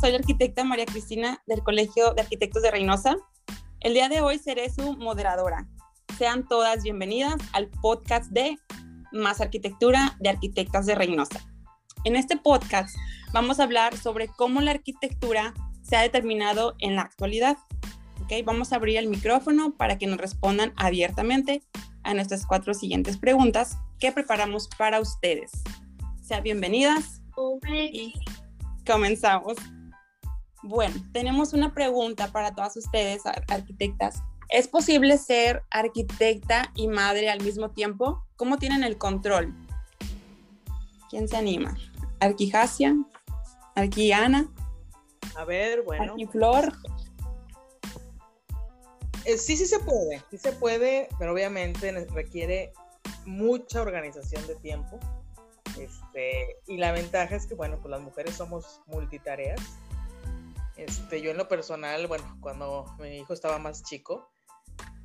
soy la arquitecta María Cristina del Colegio de Arquitectos de Reynosa. El día de hoy seré su moderadora. Sean todas bienvenidas al podcast de Más Arquitectura de Arquitectas de Reynosa. En este podcast vamos a hablar sobre cómo la arquitectura se ha determinado en la actualidad. ¿Okay? Vamos a abrir el micrófono para que nos respondan abiertamente a nuestras cuatro siguientes preguntas que preparamos para ustedes. Sean bienvenidas y comenzamos. Bueno, tenemos una pregunta para todas ustedes, arquitectas. ¿Es posible ser arquitecta y madre al mismo tiempo? ¿Cómo tienen el control? ¿Quién se anima? ¿Arquijasia? ¿Arquiana? A ver, bueno. ¿Arquiflor? Eh, sí, sí se puede, sí se puede, pero obviamente requiere mucha organización de tiempo. Este, y la ventaja es que, bueno, pues las mujeres somos multitareas. Este, yo en lo personal, bueno, cuando mi hijo estaba más chico,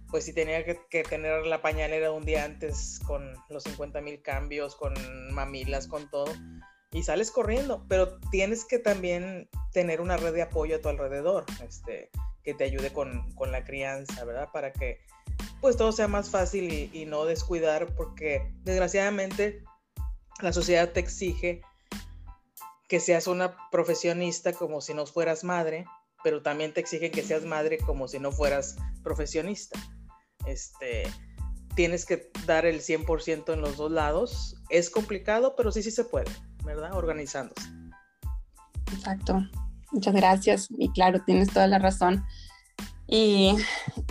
pues sí tenía que, tener la pañalera un día antes con los 50 mil cambios, con mamilas, con todo. Y sales corriendo, pero tienes que también tener una red de apoyo a tu alrededor, este, que te ayude con, con la crianza, ¿verdad? Para que pues todo sea más fácil y, y no descuidar, porque desgraciadamente la sociedad te exige que seas una profesionista como si no fueras madre, pero también te exigen que seas madre como si no fueras profesionista. Este, tienes que dar el 100% en los dos lados. Es complicado, pero sí, sí se puede, ¿verdad? Organizándose. Exacto. Muchas gracias. Y claro, tienes toda la razón. ¿Y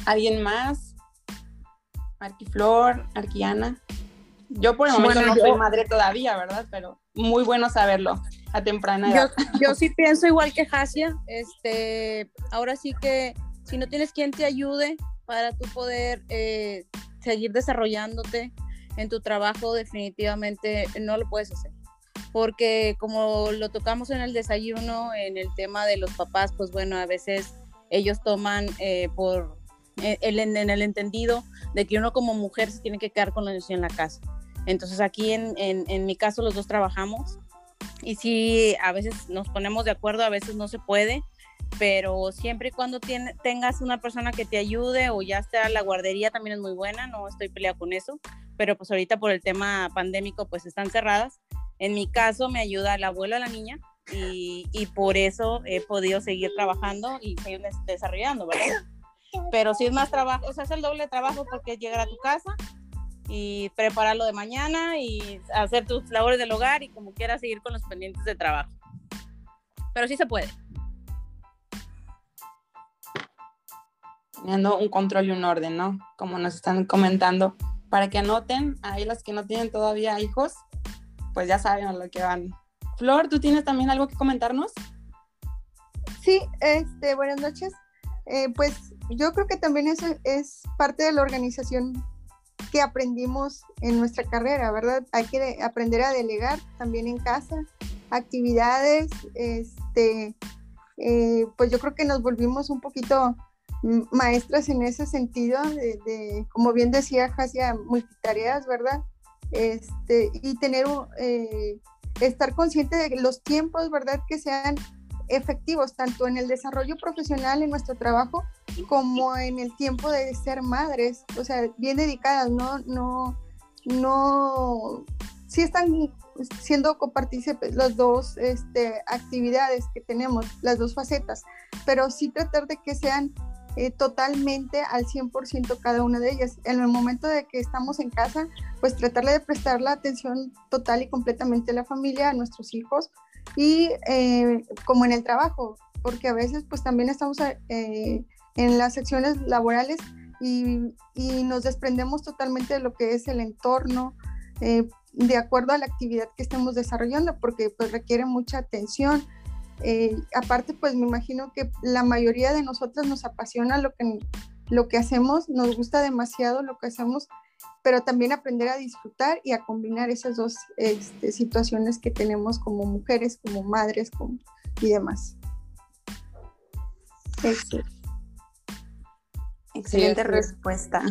alguien más? Arquiflor, Arquiana. Yo por el momento no soy madre todavía, ¿verdad? Pero muy bueno saberlo a temprana edad. Yo, sí pienso igual que Hasia. Este, ahora sí que si no tienes quien te ayude para tú poder eh, seguir desarrollándote en tu trabajo, definitivamente no lo puedes hacer. Porque como lo tocamos en el desayuno, en el tema de los papás, pues bueno, a veces ellos toman eh, por eh, el, en el entendido de que uno como mujer se tiene que quedar con los niños en la casa. Entonces aquí en, en, mi caso los dos trabajamos y sí, a veces nos ponemos de acuerdo, a veces no se puede, pero siempre y cuando tengas una persona que te ayude o ya sea la guardería también es muy buena, no estoy peleada con eso, pero pues ahorita por el tema pandémico pues están cerradas. En mi caso me ayuda el abuelo a la niña y, y por eso he podido seguir trabajando y seguir desarrollando, ¿verdad? Pero si es más trabajo, o sea, es el doble trabajo porque llegar a tu casa y prepararlo de mañana y hacer tus labores del hogar y como quieras seguir con los pendientes de trabajo. Pero sí se puede. Teniendo un control y un orden, ¿no? Como nos están comentando, para que anoten, ahí las que no tienen todavía hijos, pues ya saben a lo que van. Flor, ¿tú tienes también algo que comentarnos? Sí, este, buenas noches. Eh, pues yo creo que también eso es parte de la organización que aprendimos en nuestra carrera, ¿verdad? Hay que aprender a delegar también en casa, actividades, este, eh, pues yo creo que nos volvimos un poquito maestras en ese sentido, de, como bien decía Jasia, multitareas, ¿verdad? Este, y tener, eh, estar consciente de los tiempos, ¿verdad? Que sean efectivos tanto en el desarrollo profesional en nuestro trabajo como en el tiempo de ser madres, o sea, bien dedicadas, no, no, no, sí están siendo copartícipes las dos este, actividades que tenemos, las dos facetas, pero sí tratar de que sean eh, totalmente al 100% cada una de ellas. En el momento de que estamos en casa, pues tratarle de prestar la atención total y completamente a la familia, a nuestros hijos, y eh, como en el trabajo, porque a veces pues también estamos eh, en las secciones laborales y, y, nos desprendemos totalmente de lo que es el entorno, eh, de acuerdo a la actividad que estemos desarrollando, porque pues requiere mucha atención. aparte, pues me imagino que la mayoría de nosotros nos apasiona lo que, lo que hacemos, nos gusta demasiado lo que hacemos pero también aprender a disfrutar y a combinar esas dos este, situaciones que tenemos como mujeres, como madres como, y demás. Excelente respuesta.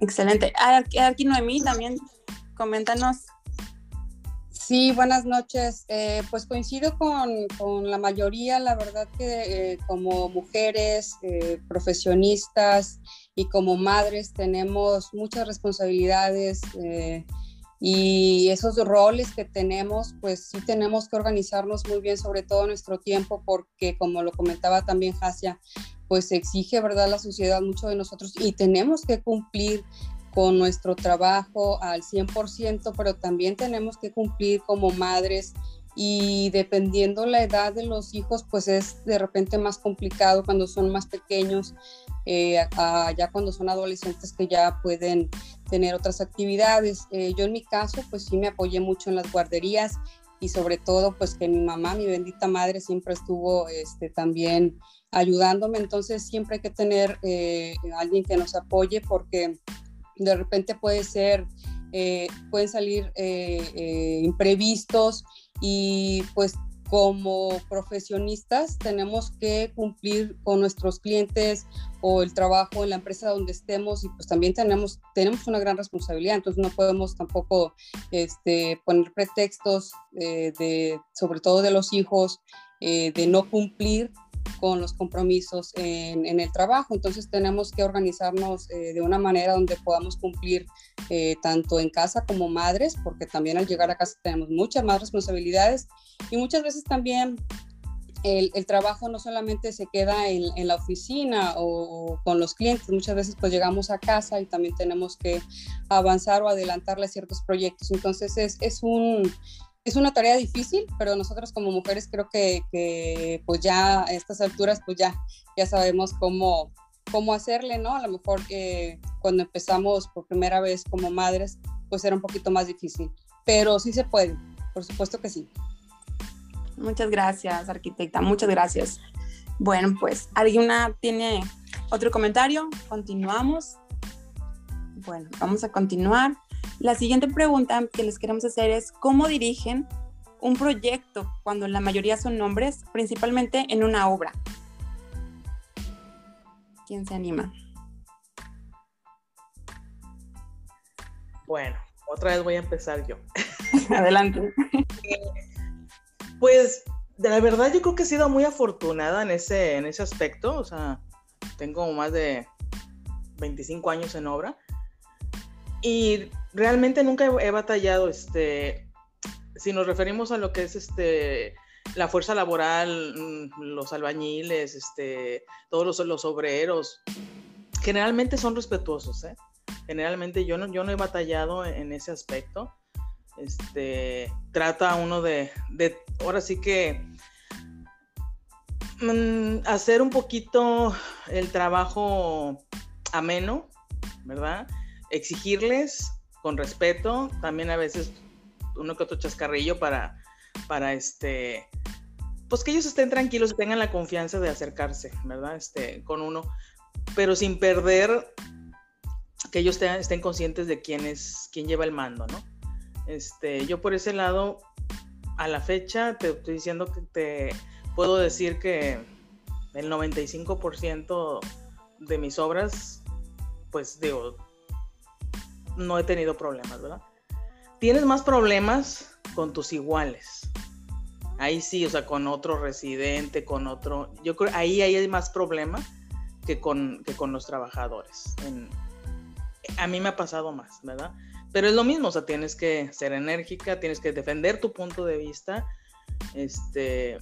Excelente. Aquí Noemí también, coméntanos. Sí, buenas noches. Eh, pues coincido con, la mayoría, la verdad que eh, como mujeres, eh, profesionistas y como madres tenemos muchas responsabilidades y esos roles que tenemos, pues sí tenemos que organizarnos muy bien, sobre todo nuestro tiempo, porque como lo comentaba también Jasia, pues exige, ¿verdad?, la sociedad mucho de nosotros y tenemos que cumplir con nuestro trabajo al 100%, pero también tenemos que cumplir como madres y dependiendo la edad de los hijos, pues es de repente más complicado cuando son más pequeños, eh, ya cuando son adolescentes que ya pueden tener otras actividades. Eh, yo en mi caso, pues sí me apoyé mucho en las guarderías y sobre todo, pues que mi mamá, mi bendita madre, siempre estuvo este, también ayudándome, entonces siempre hay que tener eh, alguien que nos apoye porque de repente puede ser, eh, pueden salir eh, imprevistos y pues como profesionistas tenemos que cumplir con nuestros clientes o el trabajo en la empresa donde estemos y pues también tenemos, tenemos una gran responsabilidad, entonces no podemos tampoco este, poner pretextos de, sobre todo de los hijos, de no cumplir con los compromisos en, el trabajo. Entonces tenemos que organizarnos eh, de una manera donde podamos cumplir eh, tanto en casa como madres, porque también al llegar a casa tenemos muchas más responsabilidades y muchas veces también el, trabajo no solamente se queda en, la oficina o, con los clientes, muchas veces pues llegamos a casa y también tenemos que avanzar o adelantarle ciertos proyectos. Entonces es, es un es una tarea difícil, pero nosotros como mujeres creo que, pues ya a estas alturas pues ya, ya sabemos cómo, cómo hacerle, ¿no? A lo mejor eh, cuando empezamos por primera vez como madres pues era un poquito más difícil, pero sí se puede, por supuesto que sí. Muchas gracias, arquitecta, muchas gracias. Bueno, pues, ¿alguna tiene otro comentario? Continuamos. Bueno, vamos a continuar. La siguiente pregunta que les queremos hacer es, ¿cómo dirigen un proyecto cuando la mayoría son hombres, principalmente en una obra? ¿Quién se anima? Bueno, otra vez voy a empezar yo. Adelante. pues, de la verdad, yo creo que he sido muy afortunada en ese, en ese aspecto. O sea, tengo más de 25 años en obra. Y realmente nunca he, batallado, este, si nos referimos a lo que es este, la fuerza laboral, mm, los albañiles, este, todos los, los obreros, generalmente son respetuosos, ¿eh? Generalmente yo no, yo no he batallado en, ese aspecto. Este, trata uno de, de ahora sí que mm, hacer un poquito el trabajo ameno, ¿verdad? exigirles con respeto, también a veces uno que otro chascarrillo para, para este, pues que ellos estén tranquilos y tengan la confianza de acercarse, ¿verdad? Este, con uno, pero sin perder que ellos estén, conscientes de quién es, quién lleva el mando, ¿no? Este, yo por ese lado, a la fecha, te estoy diciendo que te puedo decir que el 95% de mis obras, pues digo, no he tenido problemas, ¿verdad? Tienes más problemas con tus iguales. Ahí sí, o sea, con otro residente, con otro. Yo creo ahí, hay más problema que con, que con los trabajadores. a mí me ha pasado más, ¿verdad? Pero es lo mismo, o sea, tienes que ser enérgica, tienes que defender tu punto de vista, este,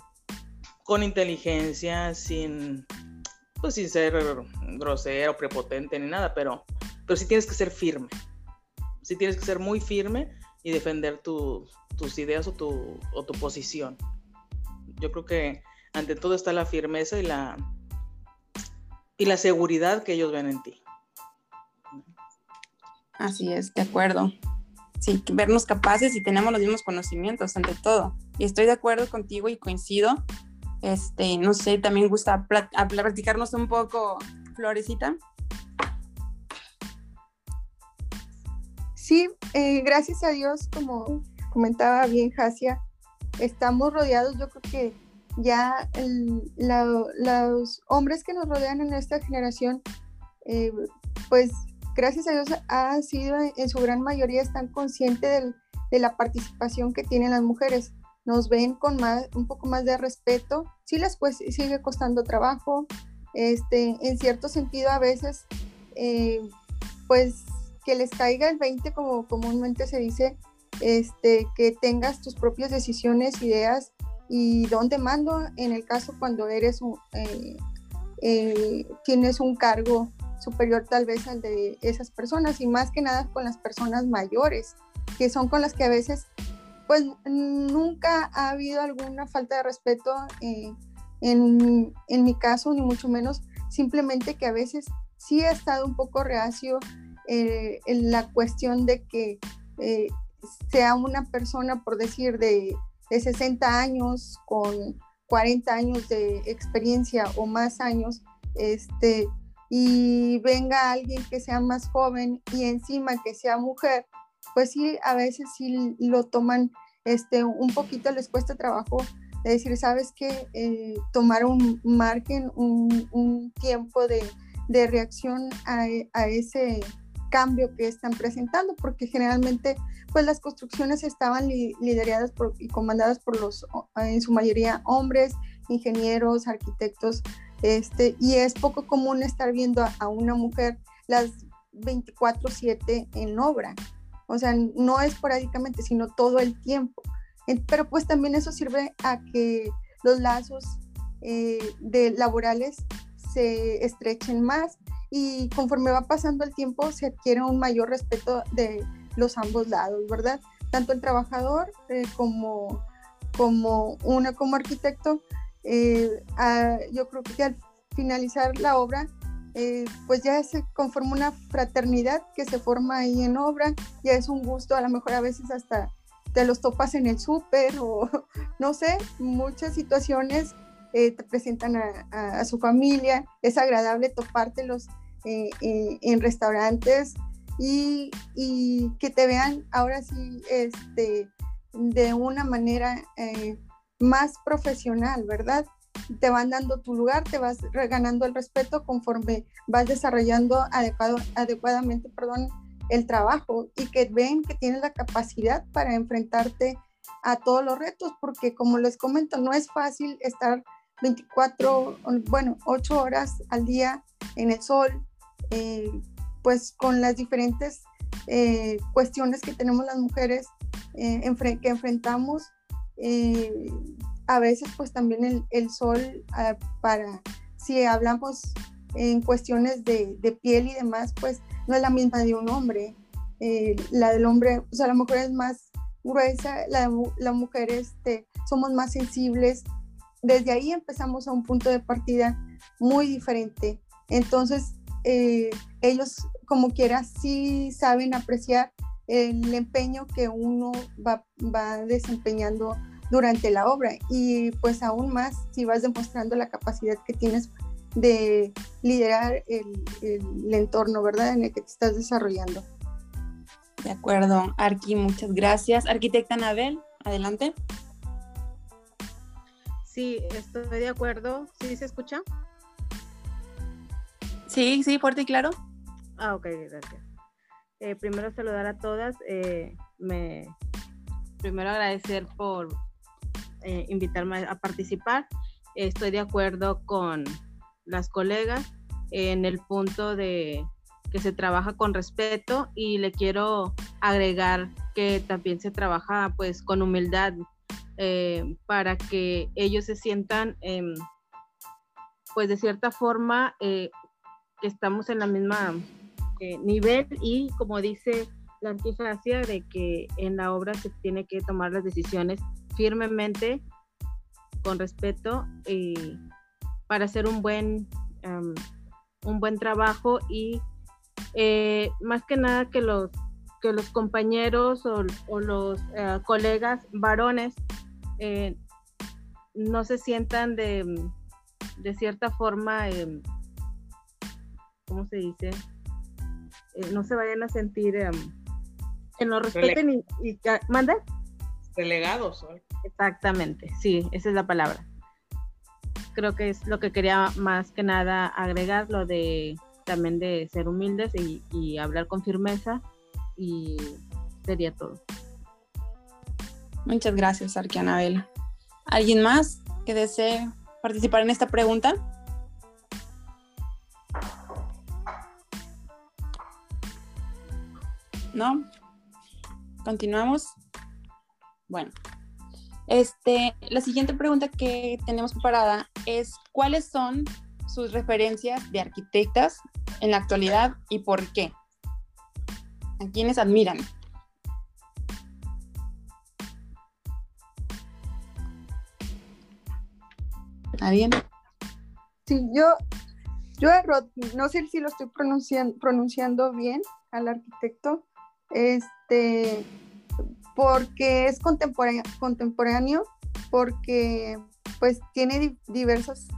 con inteligencia, sin, pues sin ser grosero, prepotente ni nada, pero, pero sí tienes que ser firme, sí tienes que ser muy firme y defender tus ideas o tu, o tu posición. Yo creo que ante todo está la firmeza y la, y la seguridad que ellos ven en ti. Así es, de acuerdo. Sí, vernos capaces y tenemos los mismos conocimientos ante todo. Y estoy de acuerdo contigo y coincido. Este, no sé, también gusta platicarnos un poco, Florecita. Sí, eh, gracias a Dios, como comentaba bien Jasia, estamos rodeados, yo creo que ya los hombres que nos rodean en esta generación, eh, pues gracias a Dios ha sido en su gran mayoría están conscientes de la participación que tienen las mujeres. Nos ven con más, un poco más de respeto. Sí les pues, sigue costando trabajo. Este, en cierto sentido, a veces, eh, pues que les caiga el 20, como comúnmente se dice, este, que tengas tus propias decisiones, ideas y dónde mando. En el caso cuando eres un, eh, eh, tienes un cargo superior tal vez al de esas personas y más que nada con las personas mayores, que son con las que a veces pues nunca ha habido alguna falta de respeto eh, en, en, mi caso, ni mucho menos, simplemente que a veces sí ha estado un poco reacio eh, en la cuestión de que eh, sea una persona, por decir, de, de 60 años con 40 años de experiencia o más años, este, y venga alguien que sea más joven y encima que sea mujer, pues sí, a veces sí lo toman este, un poquito, les cuesta trabajo de decir, sabes que eh, tomar un margen, un, tiempo de, reacción a, ese cambio que están presentando, porque generalmente pues las construcciones estaban lideradas y comandadas por los, en su mayoría, hombres, ingenieros, arquitectos, este, y es poco común estar viendo a, una mujer las 24/7 en obra. O sea, no esporádicamente, sino todo el tiempo. Pero pues también eso sirve a que los lazos eh, de laborales se estrechen más y conforme va pasando el tiempo se adquiere un mayor respeto de los ambos lados, ¿verdad? Tanto el trabajador eh, como, como una como arquitecto eh, yo creo que al finalizar la obra, eh, pues ya se conforma una fraternidad que se forma ahí en obra, ya es un gusto, a lo mejor a veces hasta te los topas en el súper o no sé, muchas situaciones eh, te presentan a, su familia, es agradable topártelos en restaurantes y, y, que te vean ahora sí este, de una manera más profesional, ¿verdad? Te van dando tu lugar, te vas ganando el respeto conforme vas desarrollando adecuado, adecuadamente perdón, el trabajo y que ven que tienes la capacidad para enfrentarte a todos los retos, porque como les comento, no es fácil estar 24, bueno, 8 horas al día en el sol, eh, pues con las diferentes eh, cuestiones que tenemos las mujeres eh, que enfrentamos eh, a veces pues también el, sol ah, para, si hablamos en cuestiones de, piel y demás, pues no es la misma de un hombre. Eh, la del hombre, o sea, la mujer es más gruesa, la, la mujer este, somos más sensibles. Desde ahí empezamos a un punto de partida muy diferente. Entonces, eh, ellos como quiera sí saben apreciar el empeño que uno va, va desempeñando durante la obra y pues aún más si vas demostrando la capacidad que tienes de liderar el, el, entorno, ¿verdad? En el que te estás desarrollando. De acuerdo, Arqui, muchas gracias. Arquitecta Anabel, adelante. Sí, estoy de acuerdo. ¿Sí se escucha? Sí, sí, fuerte y claro. Ah, ok, gracias. Eh, primero saludar a todas. Eh, me, primero agradecer por eh, invitarme a participar. Estoy de acuerdo con las colegas en el punto de que se trabaja con respeto y le quiero agregar que también se trabaja pues con humildad eh, para que ellos se sientan em, pues de cierta forma eh, que estamos en la misma nivel y como dice la antifacia de que en la obra se tiene que tomar las decisiones firmemente, con respeto, y para hacer un buen, un buen trabajo y eh, más que nada que los, que los compañeros o, los eh, colegas varones eh, no se sientan de, de cierta forma, ¿cómo se dice? no se vayan a sentir que no respeten y, y ¿manda? Delegados. Exactamente, sí, esa es la palabra. Creo que es lo que quería más que nada agregar, lo de también de ser humildes y, hablar con firmeza y sería todo. Muchas gracias, Arquianabel. ¿Alguien más que desee participar en esta pregunta? ¿No? ¿Continuamos? Bueno, este, la siguiente pregunta que tenemos preparada es ¿cuáles son sus referencias de arquitectas en la actualidad y por qué? ¿A quiénes admiran? ¿Alguien? Sí, yo, yo no sé si lo estoy pronunciando, pronunciando bien al arquitecto, este, porque es contemporáneo, contemporáneo porque pues tiene diversas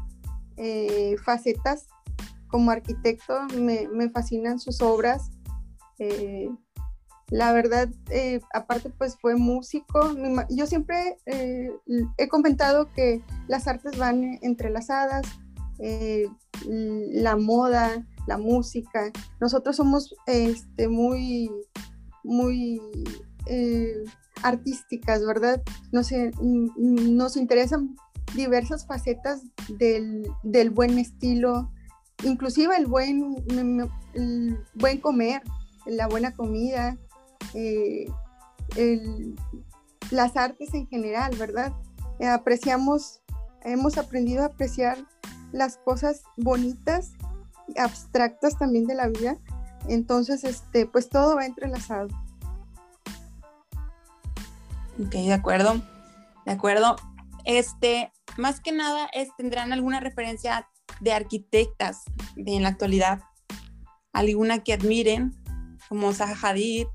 eh, facetas como arquitecto, me, me fascinan sus obras. Eh, la verdad, eh, aparte pues fue músico. Yo siempre he comentado que las artes van entrelazadas, la moda, la música. Nosotros somos este, muy, muy eh, artísticas, ¿verdad? Nos, nos interesan diversas facetas del, buen estilo, inclusive el buen, buen comer, la buena comida, eh, las artes en general, ¿verdad? apreciamos, hemos aprendido a apreciar las cosas bonitas, abstractas también de la vida. Entonces, este, pues todo va entrelazado. Ok, de acuerdo. De acuerdo. Este, más que nada, es, ¿tendrán alguna referencia de arquitectas en la actualidad? ¿Alguna que admiren? Como Zaha Hadid,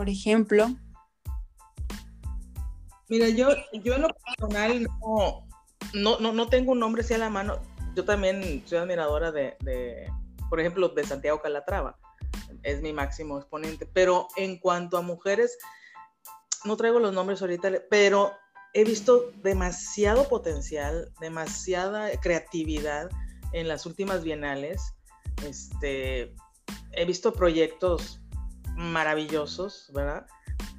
por ejemplo. Mira, yo, yo en lo personal no, no, no, tengo un nombre así a la mano. Yo también soy admiradora de, de, por ejemplo, de Santiago Calatrava. Es mi máximo exponente. Pero en cuanto a mujeres, no traigo los nombres ahorita, pero he visto demasiado potencial, demasiada creatividad en las últimas bienales. Este, he visto proyectos maravillosos, ¿verdad?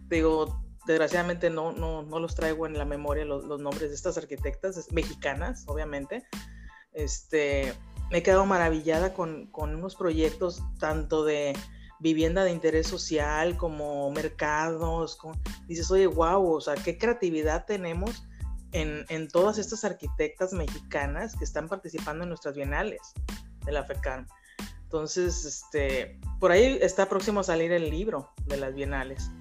Digo, desgraciadamente no, no, no los traigo en la memoria los, nombres de estas arquitectas mexicanas, obviamente. Este, me he quedado maravillada con, con unos proyectos tanto de vivienda de interés social, como mercados, dices, oye, wow, o sea, qué creatividad tenemos en, en, todas estas arquitectas mexicanas que están participando en nuestras bienales de la FECAM. Entonces, este, por ahí está próximo a salir el libro de las bienales.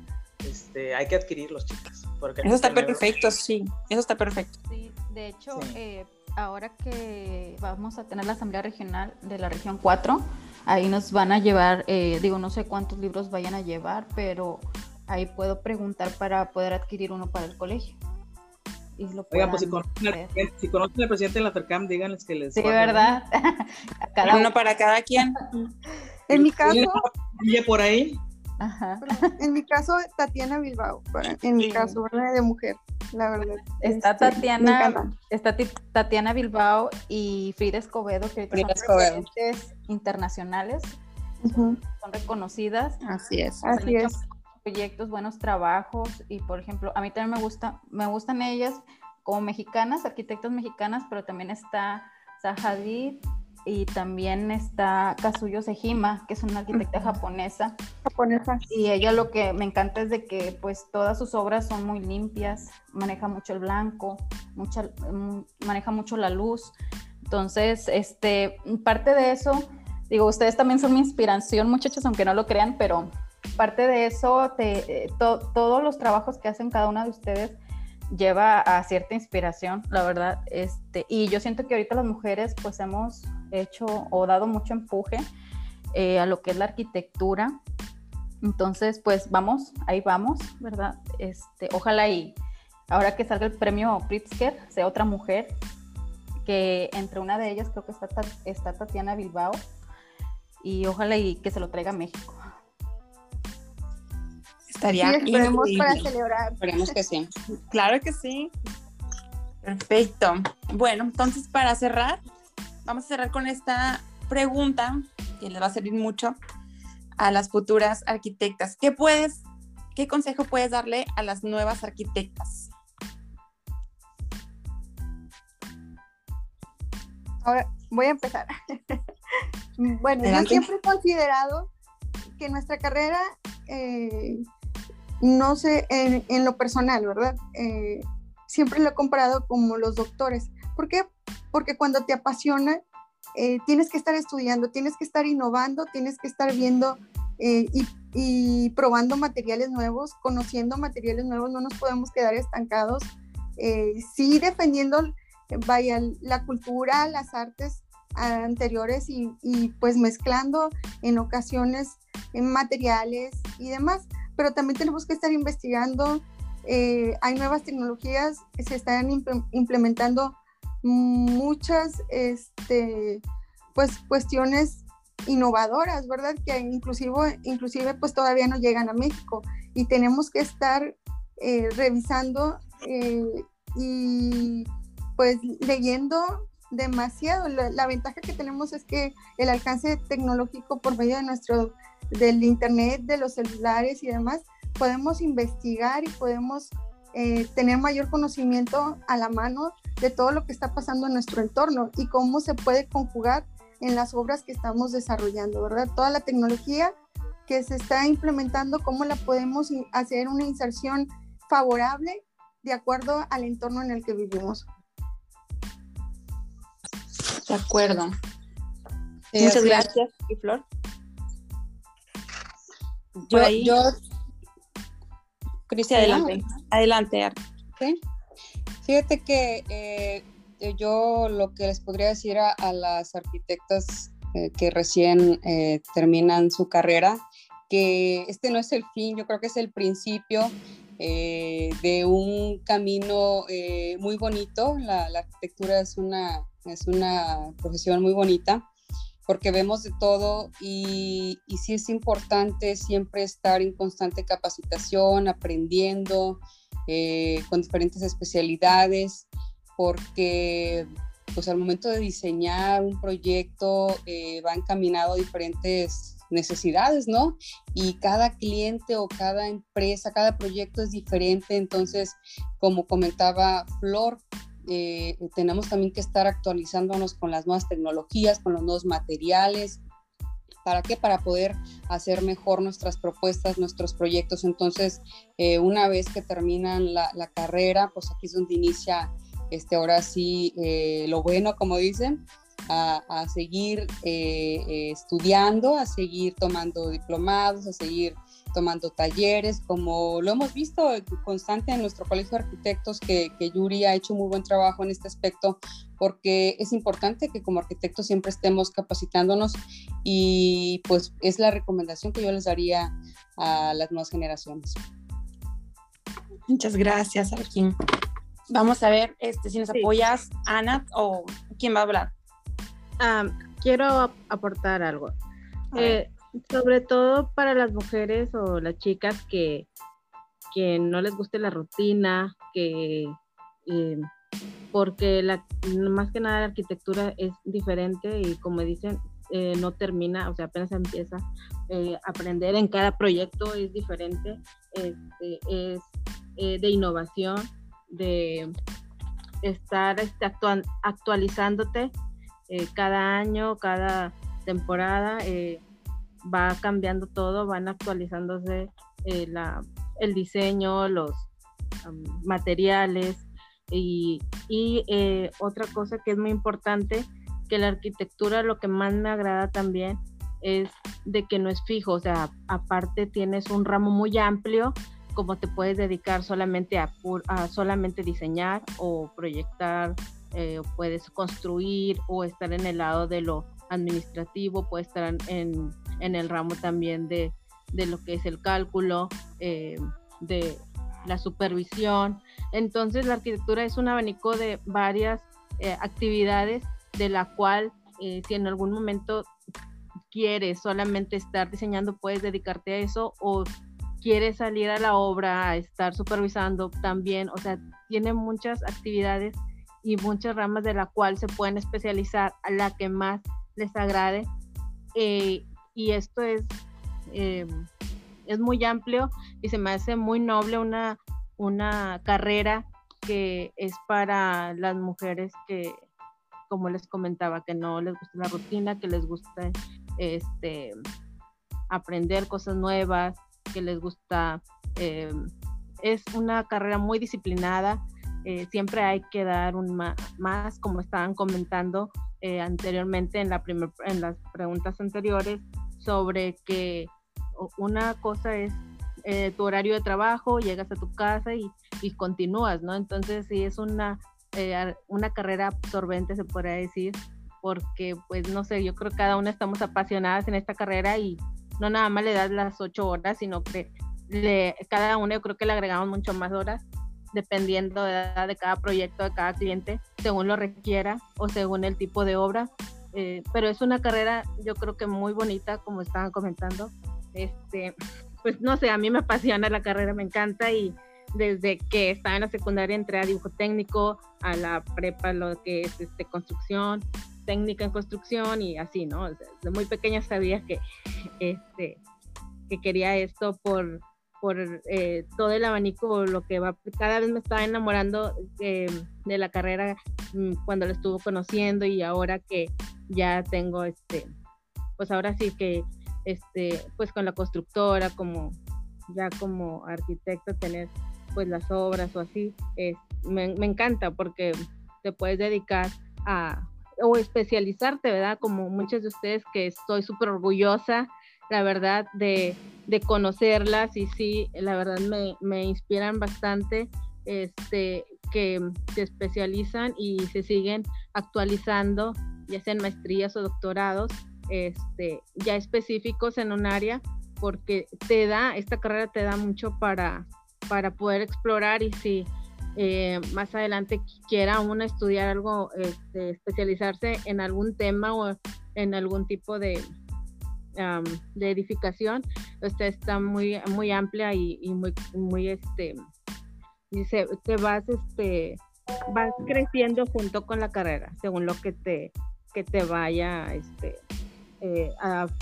Este, hay que adquirirlos, chicas. Porque eso está perfecto, sí, eso está perfecto. Sí, de hecho, eh, ahora que vamos a tener la Asamblea Regional de la Región 4, Ahí nos van a llevar, eh, digo, no sé cuántos libros vayan a llevar, pero ahí puedo preguntar para poder adquirir uno para el colegio. Oigan, pues si conocen, al presidente de la FERCAM, díganles que les. Sí, ¿verdad? cada uno para cada quien. en mi caso. por ahí? En mi caso, Tatiana Bilbao, en mi caso, ¿verdad? De mujer, la verdad. Está este, Tatiana, está Tatiana Bilbao y Frida Escobedo, que son internacionales, son reconocidas. Así es. Así es. Proyectos, buenos trabajos y, por ejemplo, a mí también me gusta, me gustan ellas como mexicanas, arquitectas mexicanas, pero también está Sahadid, y también está Kazuyo Sejima, que es una arquitecta japonesa. Japonesa. Y ella lo que me encanta es de que pues todas sus obras son muy limpias, maneja mucho el blanco, mucha, mm, maneja mucho la luz. Entonces, este, parte de eso, digo, ustedes también son mi inspiración, muchachos, aunque no lo crean, pero parte de eso, te, eh, todos los trabajos que hacen cada una de ustedes lleva a cierta inspiración, la verdad. Este, y yo siento que ahorita las mujeres pues hemos hecho o dado mucho empuje eh, a lo que es la arquitectura. Entonces, pues vamos, ahí vamos, ¿verdad? Este, ojalá y ahora que salga el premio Pritzker sea otra mujer, que entre una de ellas creo que está, está Tatiana Bilbao, y ojalá y que se lo traiga a México. Estaría sí, esperemos para celebrar. Esperemos que sí. Claro que sí. Perfecto. Bueno, entonces para cerrar, vamos a cerrar con esta pregunta que le va a servir mucho a las futuras arquitectas. ¿Qué puedes ¿qué consejo puedes darle a las nuevas arquitectas? Ahora voy a empezar. bueno, yo siempre he considerado que nuestra carrera, eh, no sé, en, lo personal, ¿verdad? Eh, siempre lo he comparado como los doctores. ¿Por qué? Porque cuando te apasiona, eh, tienes que estar estudiando, tienes que estar innovando, tienes que estar viendo y, y, probando materiales nuevos, conociendo materiales nuevos, no nos podemos quedar estancados. sí defendiendo, vaya, la cultura, las artes anteriores y, pues mezclando en ocasiones en materiales y demás, pero también tenemos que estar investigando, eh, hay nuevas tecnologías, se están implementando muchas este, pues cuestiones innovadoras, ¿verdad? Que inclusive, inclusive pues todavía no llegan a México y tenemos que estar eh, revisando eh, y pues leyendo demasiado. La, ventaja que tenemos es que el alcance tecnológico por medio de nuestro, del internet, de los celulares y demás, podemos investigar y podemos eh, tener mayor conocimiento a la mano de todo lo que está pasando en nuestro entorno y cómo se puede conjugar en las obras que estamos desarrollando, ¿verdad? Toda la tecnología que se está implementando, cómo la podemos hacer una inserción favorable de acuerdo al entorno en el que vivimos. De acuerdo. Muchas gracias, y Flor. Yo, yo, Cristian, adelante. Adelante, Fíjate que eh, yo lo que les podría decir a, las arquitectas eh, que recién eh, terminan su carrera, que este no es el fin, yo creo que es el principio de un camino muy bonito. la, arquitectura es una es una profesión muy bonita porque vemos de todo y, sí es importante siempre estar en constante capacitación, aprendiendo eh, con diferentes especialidades, porque pues al momento de diseñar un proyecto eh, va encaminado a diferentes necesidades, ¿no? Y cada cliente o cada empresa, cada proyecto es diferente, entonces, como comentaba Flor, eh, tenemos también que estar actualizándonos con las nuevas tecnologías, con los nuevos materiales. ¿Para qué? Para poder hacer mejor nuestras propuestas, nuestros proyectos. Entonces, eh, una vez que terminan la, carrera, pues aquí es donde inicia, este, ahora sí, eh, lo bueno, como dicen, a, seguir estudiando, a seguir tomando diplomados, a seguir tomando talleres, como lo hemos visto constante en nuestro colegio de arquitectos, que, que, Yuri ha hecho muy buen trabajo en este aspecto, porque es importante que como arquitectos siempre estemos capacitándonos y pues es la recomendación que yo les daría a las nuevas generaciones. Muchas gracias, Arquín. Vamos a ver este, si nos apoyas, Ana, o quién va a hablar. Ah, quiero aportar algo. Eh, sobre todo para las mujeres o las chicas que, que no les guste la rutina, que eh, porque la, más que nada la arquitectura es diferente y como dicen, eh, no termina, o sea, apenas empieza eh, aprender en cada proyecto es diferente, este, es de innovación, de estar este, actualizándote cada año, cada temporada va cambiando todo, van actualizándose eh, el diseño, los materiales y, eh, otra cosa que es muy importante, que la arquitectura lo que más me agrada también es de que no es fijo, o sea, aparte tienes un ramo muy amplio, como te puedes dedicar solamente a, solamente diseñar o proyectar, eh, puedes construir o estar en el lado de lo administrativo, puedes estar en, en el ramo también de, lo que es el cálculo, eh, de la supervisión. Entonces la arquitectura es un abanico de varias eh, actividades de la cual eh, si en algún momento quieres solamente estar diseñando, puedes dedicarte a eso o quieres salir a la obra, a estar supervisando también, o sea, tiene muchas actividades y muchas ramas de la cual se pueden especializar a la que más les agrade y esto es, eh, es muy amplio y se me hace muy noble una, una carrera que es para las mujeres que, como les comentaba, que no les gusta la rutina, que les gusta este, aprender cosas nuevas, que les gusta, eh, es una carrera muy disciplinada, eh, siempre hay que dar un más, como estaban comentando anteriormente en, la en las preguntas anteriores, sobre que una cosa es tu horario de trabajo, llegas a tu casa y, y continúas, ¿no? Entonces sí es una, una carrera absorbente, se podría decir, porque pues no sé, yo creo que cada una estamos apasionadas en esta carrera y no nada más le das las ocho horas, sino que le, cada una yo creo que le agregamos mucho más horas dependiendo de, de cada proyecto, de cada cliente, según lo requiera o según el tipo de obra. Eh, pero es una carrera yo creo que muy bonita, como estaban comentando. Este, pues no sé, a mí me apasiona la carrera, me encanta y desde que estaba en la secundaria entré a dibujo técnico, a la prepa lo que es este, construcción, técnica en construcción y así, ¿no? de muy pequeña sabía que, este, que quería esto por, por eh, todo el abanico, lo que va, cada vez me estaba enamorando eh, de la carrera mm, cuando la estuvo conociendo y ahora que ya tengo, este, pues ahora sí que, este, pues con la constructora, como ya como arquitecto, tener pues las obras o así, me, me encanta porque te puedes dedicar a, o especializarte, ¿verdad? Como muchos de ustedes que estoy súper orgullosa, la verdad, de, de, conocerlas y sí, la verdad me, me, inspiran bastante, este, que se especializan y se siguen actualizando, ya sean maestrías o doctorados, este, ya específicos en un área, porque te da, esta carrera te da mucho para, para poder explorar y si eh, más adelante quiera uno estudiar algo, este, especializarse en algún tema o en algún tipo de, de edificación, usted está muy, muy amplia y, muy, muy, este, dice, te vas, este, vas creciendo junto con la carrera, según lo que te, que te vaya, este, eh,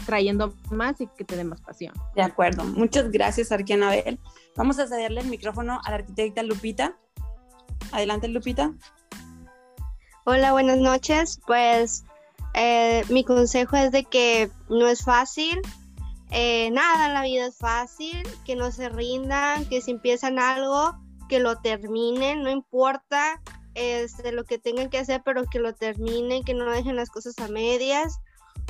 trayendo más y que te dé más pasión. De acuerdo. Muchas gracias, Arquianabel. Vamos a cederle el micrófono a la arquitecta Lupita Adelante, Lupita. Hola, buenas noches. Pues eh, mi consejo es de que no es fácil. Eh, nada en la vida es fácil, que no se rindan, que si empiezan algo, que lo terminen, no importa este, lo que tengan que hacer, pero que lo terminen, que no dejen las cosas a medias,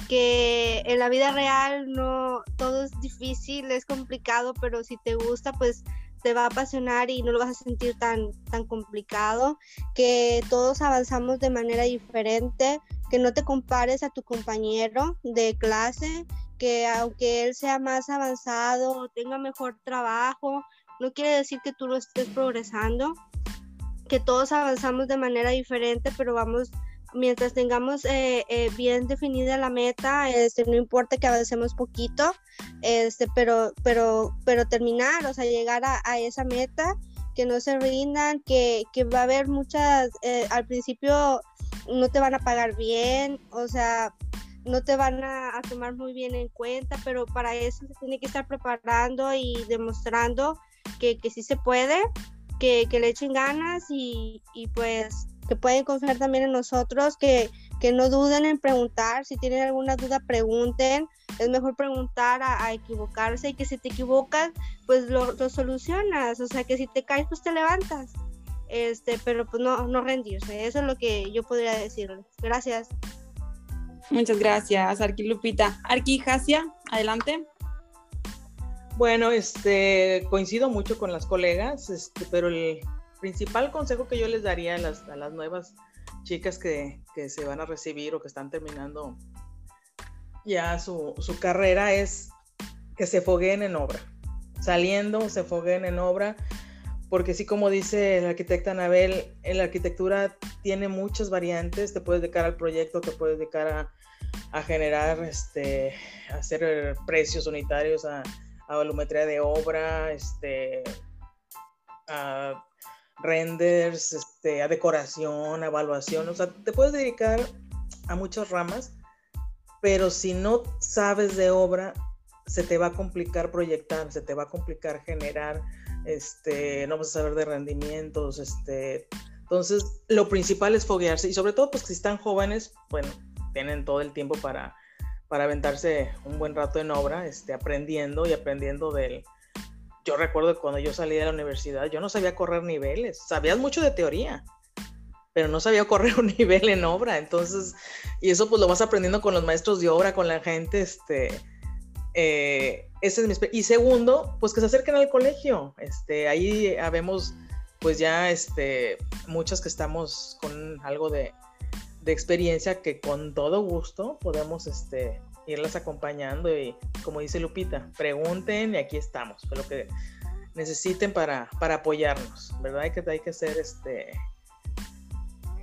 que en la vida real no todo es difícil, es complicado, pero si te gusta, pues te va a apasionar y no lo vas a sentir tan, tan complicado, que todos avanzamos de manera diferente, que no te compares a tu compañero de clase, que aunque él sea más avanzado o tenga mejor trabajo, no quiere decir que tú lo estés progresando, que todos avanzamos de manera diferente, pero vamos mientras tengamos eh, eh, bien definida la meta, este, no importa que avancemos poquito, este, pero, pero, pero terminar, o sea, llegar a, esa meta, que no se rindan, que, que va a haber muchas, eh, al principio no te van a pagar bien, o sea, no te van a, tomar muy bien en cuenta, pero para eso se tiene que estar preparando y demostrando que, que sí se puede, que, que le echen ganas y, y pues que pueden confiar también en nosotros, que, que no duden en preguntar, si tienen alguna duda pregunten, es mejor preguntar a, equivocarse y que si te equivocas, pues lo, solucionas, o sea que si te caes, pues te levantas, este, pero pues no, no rendirse, eso es lo que yo podría decirles. Gracias. Muchas gracias, Arqui Lupita. Arqui Jasia, adelante. Bueno, este, coincido mucho con las colegas, este, pero el, principal consejo que yo les daría a las, nuevas chicas que, se van a recibir o que están terminando ya su, carrera es que se fogueen en obra. Saliendo, se fogueen en obra, porque sí, como dice la arquitecta Anabel, en la arquitectura tiene muchas variantes, te puedes dedicar al proyecto, te puedes dedicar a, generar, este, a hacer precios unitarios, a, a volumetría de obra, este, a renders, este, a decoración, a evaluación, o sea, te puedes dedicar a muchas ramas, pero si no sabes de obra, se te va a complicar proyectar, se te va a complicar generar, este, no vas a saber de rendimientos, este, entonces lo principal es foguearse y sobre todo pues si están jóvenes, bueno, tienen todo el tiempo para, para aventarse un buen rato en obra, este, aprendiendo y aprendiendo del... Yo recuerdo que cuando yo salí de la universidad, yo no sabía correr niveles, sabías mucho de teoría, pero no sabía correr un nivel en obra, entonces, y eso pues lo vas aprendiendo con los maestros de obra, con la gente, este, eh, ese es mi y segundo, pues que se acerquen al colegio, este, ahí habemos pues ya, este, muchas que estamos con algo de, de experiencia que con todo gusto podemos, este, irlas acompañando y como dice Lupita, pregunten y aquí estamos, lo que necesiten para, para apoyarnos, ¿verdad? Hay que, hay que ser este,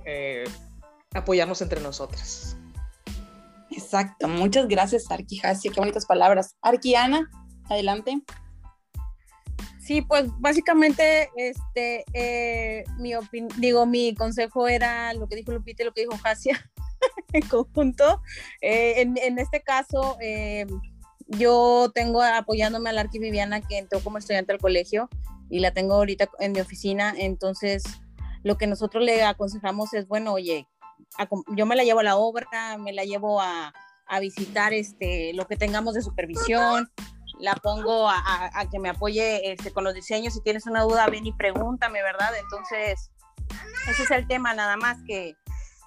eh, apoyarnos entre nosotras. Exacto, muchas gracias Arki qué bonitas palabras. Arquiana, adelante. Sí, pues básicamente, este, eh, mi digo, mi consejo era lo que dijo Lupita y lo que dijo Jasia en conjunto. Eh, en, este caso, yo tengo apoyándome a la Arqui Viviana que entró como estudiante al colegio y la tengo ahorita en mi oficina, entonces lo que nosotros le aconsejamos es, bueno, oye, yo me la llevo a la obra, me la llevo a, visitar este, lo que tengamos de supervisión, la pongo a, que me apoye este, con los diseños. Si tienes una duda, ven y pregúntame, ¿verdad? Entonces, ese es el tema, nada más que,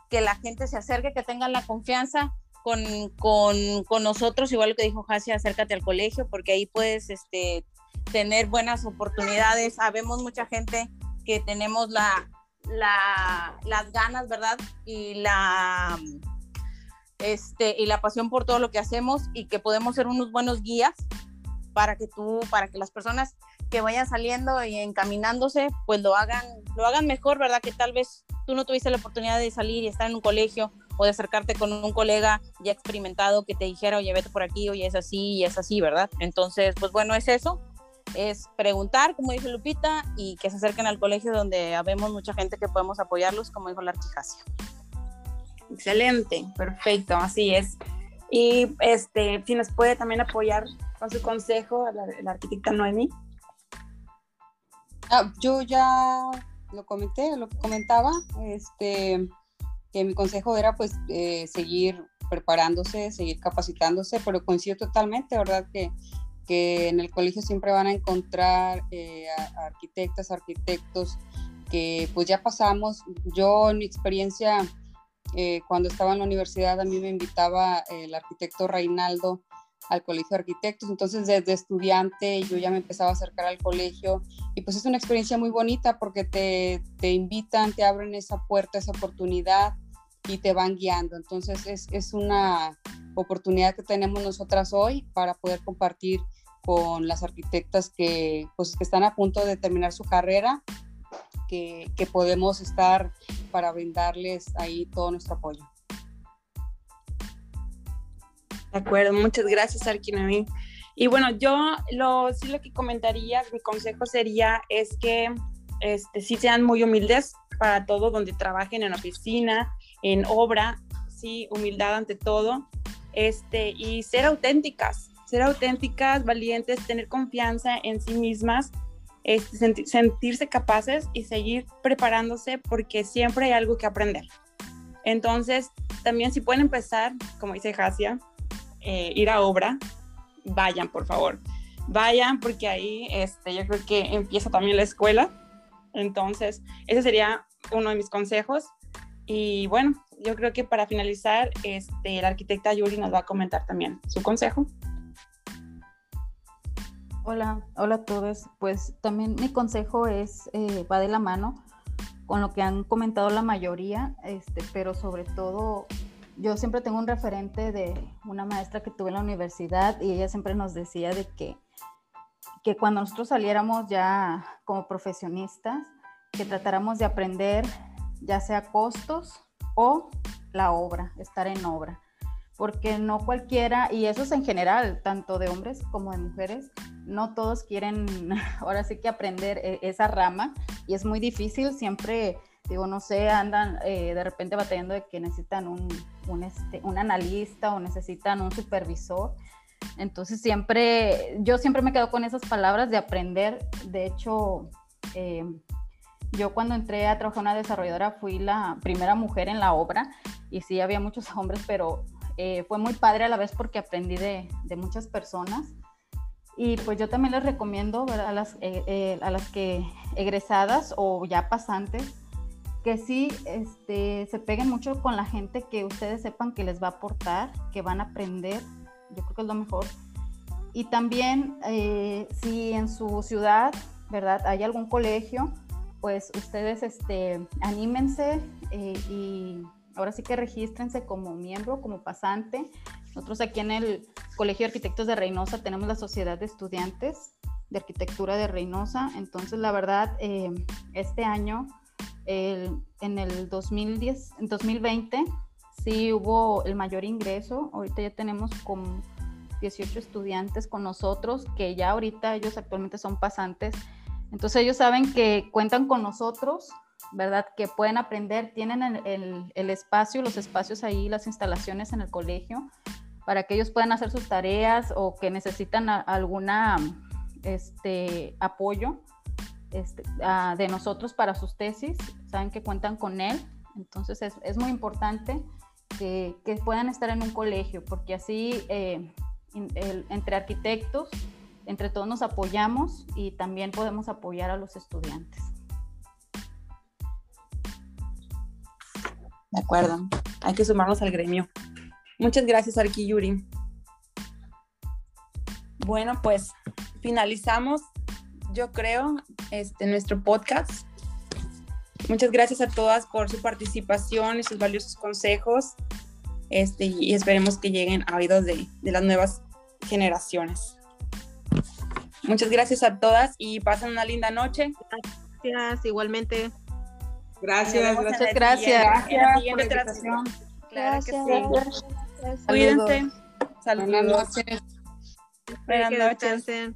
que la gente se acerque, que tengan la confianza con, con, con nosotros, igual lo que dijo Jasia, acércate al colegio, porque ahí puedes este, tener buenas oportunidades. Sabemos mucha gente que tenemos la, las ganas, ¿verdad? Y la, este, y la pasión por todo lo que hacemos y que podemos ser unos buenos guías para que tú, para que las personas que vayan saliendo y encaminándose, pues lo hagan, lo hagan mejor, ¿verdad? Que tal vez tú no tuviste la oportunidad de salir y estar en un colegio o de acercarte con un colega ya experimentado que te dijera, oye, vete por aquí, oye, es así y es así, ¿verdad? Entonces, pues bueno, es eso es preguntar, como dice Lupita, y que se acerquen al colegio donde habemos mucha gente que podemos apoyarlos, como dijo la arquijacia. Excelente, perfecto, así es. Y este, si nos puede también apoyar con su consejo la, arquitecta Noemi. Ah, yo ya lo comenté, lo comentaba, este, que mi consejo era pues eh, seguir preparándose, seguir capacitándose, pero coincido totalmente, ¿verdad? Que que en el colegio siempre van a encontrar eh, arquitectas, arquitectos que pues ya pasamos. Yo en mi experiencia, eh, cuando estaba en la universidad, a mí me invitaba el arquitecto Reinaldo al colegio de arquitectos, entonces desde estudiante yo ya me empezaba a acercar al colegio y pues es una experiencia muy bonita porque te, te invitan, te abren esa puerta, esa oportunidad y te van guiando. Entonces es, es una oportunidad que tenemos nosotras hoy para poder compartir con las arquitectas que, pues, que están a punto de terminar su carrera, que, que podemos estar para brindarles ahí todo nuestro apoyo. De acuerdo, muchas gracias, Arquinavi. Y bueno, yo lo, sí lo que comentaría, mi consejo sería es que este, sí sean muy humildes para todo, donde trabajen en oficina, en obra, sí, humildad ante todo, este, y ser auténticas, ser auténticas, valientes, tener confianza en sí mismas, este, sentirse capaces y seguir preparándose porque siempre hay algo que aprender. Entonces, también si pueden empezar, como dice Jasia, eh, ir a obra, vayan, por favor. Vayan porque ahí este, yo creo que empieza también la escuela. Entonces, ese sería uno de mis consejos. Y bueno, yo creo que para finalizar, este, la arquitecta Yuri nos va a comentar también su consejo. Hola, hola a todos. Pues también mi consejo es, eh, va de la mano con lo que han comentado la mayoría, este, pero sobre todo yo siempre tengo un referente de una maestra que tuve en la universidad y ella siempre nos decía de que, que cuando nosotros saliéramos ya como profesionistas, que tratáramos de aprender ya sea costos o la obra, estar en obra. Porque no cualquiera, y eso es en general, tanto de hombres como de mujeres, no todos quieren ahora sí que aprender e, esa rama y es muy difícil, siempre, digo, no sé, andan eh, de repente batallando de que necesitan un, un, este, un analista o necesitan un supervisor, Entonces siempre, yo siempre me quedo con esas palabras de aprender. De hecho, eh, yo cuando entré a trabajar en una desarrolladora fui la primera mujer en la obra y sí había muchos hombres, pero eh, fue muy padre a la vez porque aprendí de, de, muchas personas. Y pues yo también les recomiendo A, las, a las que egresadas o ya pasantes, que sí este, se peguen mucho con la gente que ustedes sepan que les va a aportar, que van a aprender, yo creo que es lo mejor. Y también eh, si en su ciudad, ¿verdad? Hay algún colegio, pues ustedes este, anímense eh, y ahora sí que regístrense como miembro, como pasante. Nosotros aquí en el Colegio de Arquitectos de Reynosa tenemos la Sociedad de Estudiantes de Arquitectura de Reynosa. Entonces, la verdad, eh, este año en el 2010, en 2020 sí hubo el mayor ingreso. Ahorita ya tenemos como 18 estudiantes con nosotros, que ya ahorita ellos actualmente son pasantes. Entonces ellos saben que cuentan con nosotros, ¿verdad? Que pueden aprender, tienen el, el, espacio, los espacios ahí, las instalaciones en el colegio, para que ellos puedan hacer sus tareas o que necesitan alguna este, apoyo este, de nosotros para sus tesis, saben que cuentan con él, entonces es, es muy importante que, que, puedan estar en un colegio, porque así eh, entre arquitectos, entre todos nos apoyamos y también podemos apoyar a los estudiantes. De acuerdo, hay que sumarnos al gremio. Muchas gracias, Arqui Yuri. Bueno, pues finalizamos yo creo, este, nuestro podcast. Muchas gracias a todas por su participación y sus valiosos consejos. Este, y esperemos que lleguen a oídos de, de las nuevas generaciones. Muchas gracias a todas y pasen una linda noche. Gracias, igualmente. Gracias, muchas gracias. gracias. Claro que sí. Cuídense. Saludos. Buenas noches. Buenas noches.